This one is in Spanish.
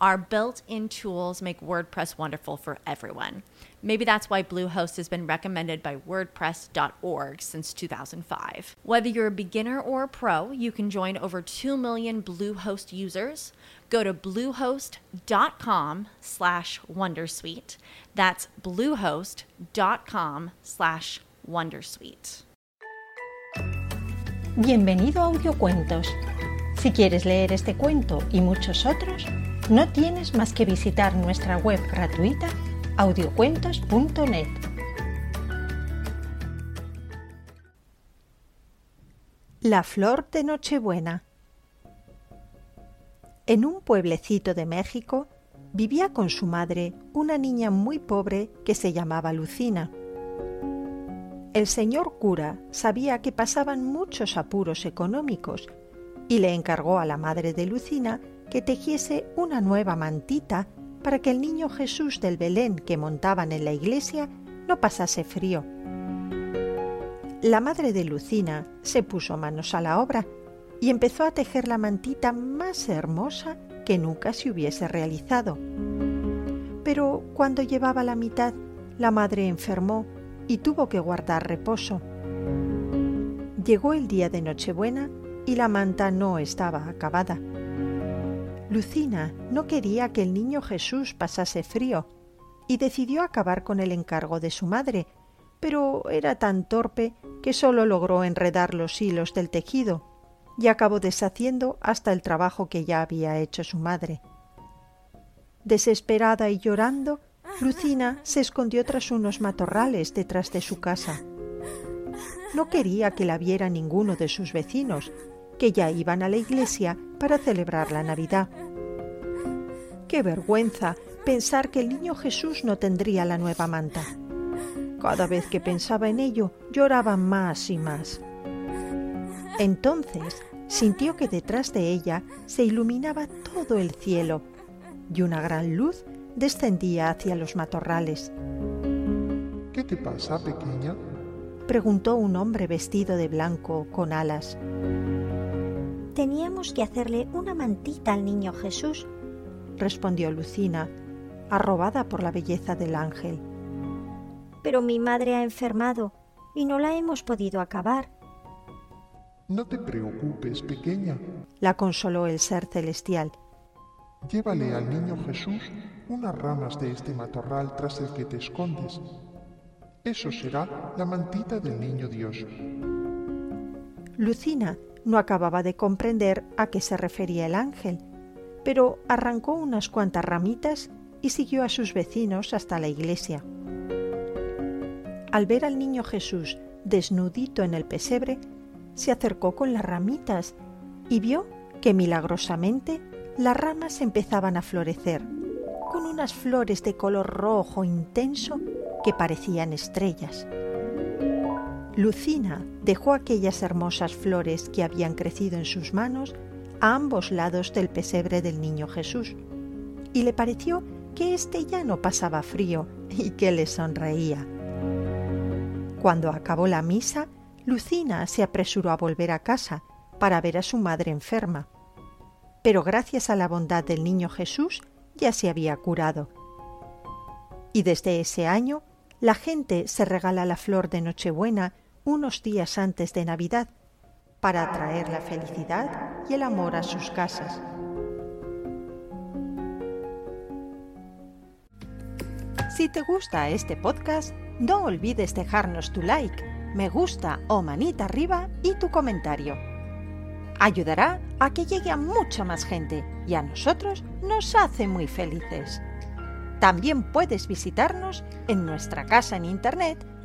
Our built in tools make WordPress wonderful for everyone. Maybe that's why Bluehost has been recommended by WordPress.org since 2005. Whether you're a beginner or a pro, you can join over 2 million Bluehost users. Go to bluehost.com slash Wondersuite. That's bluehost.com slash Wondersuite. Bienvenido a Audiocuentos. Si quieres leer este cuento y muchos otros, no tienes más que visitar nuestra web gratuita audiocuentos.net. La flor de Nochebuena. En un pueblecito de México vivía con su madre una niña muy pobre que se llamaba Lucina. El señor cura sabía que pasaban muchos apuros económicos y le encargó a la madre de Lucina que tejiese una nueva mantita para que el niño Jesús del Belén que montaban en la iglesia no pasase frío. La madre de Lucina se puso manos a la obra y empezó a tejer la mantita más hermosa que nunca se hubiese realizado. Pero cuando llevaba la mitad, la madre enfermó y tuvo que guardar reposo. Llegó el día de Nochebuena y la manta no estaba acabada. Lucina no quería que el niño Jesús pasase frío y decidió acabar con el encargo de su madre, pero era tan torpe que solo logró enredar los hilos del tejido y acabó deshaciendo hasta el trabajo que ya había hecho su madre. Desesperada y llorando, Lucina se escondió tras unos matorrales detrás de su casa. No quería que la viera ninguno de sus vecinos, que ya iban a la iglesia para celebrar la Navidad. Qué vergüenza pensar que el niño Jesús no tendría la nueva manta. Cada vez que pensaba en ello, lloraba más y más. Entonces sintió que detrás de ella se iluminaba todo el cielo y una gran luz descendía hacia los matorrales. ¿Qué te pasa, pequeña? preguntó un hombre vestido de blanco con alas teníamos que hacerle una mantita al niño Jesús, respondió Lucina, arrobada por la belleza del ángel. Pero mi madre ha enfermado y no la hemos podido acabar. No te preocupes, pequeña, la consoló el ser celestial. Llévale al niño Jesús unas ramas de este matorral tras el que te escondes. Eso será la mantita del niño Dios. Lucina no acababa de comprender a qué se refería el ángel, pero arrancó unas cuantas ramitas y siguió a sus vecinos hasta la iglesia. Al ver al niño Jesús desnudito en el pesebre, se acercó con las ramitas y vio que milagrosamente las ramas empezaban a florecer, con unas flores de color rojo intenso que parecían estrellas. Lucina dejó aquellas hermosas flores que habían crecido en sus manos a ambos lados del pesebre del niño Jesús, y le pareció que éste ya no pasaba frío y que le sonreía. Cuando acabó la misa, Lucina se apresuró a volver a casa para ver a su madre enferma. Pero gracias a la bondad del niño Jesús ya se había curado. Y desde ese año la gente se regala la flor de Nochebuena unos días antes de Navidad para atraer la felicidad y el amor a sus casas. Si te gusta este podcast, no olvides dejarnos tu like, me gusta o manita arriba y tu comentario. Ayudará a que llegue a mucha más gente y a nosotros nos hace muy felices. También puedes visitarnos en nuestra casa en internet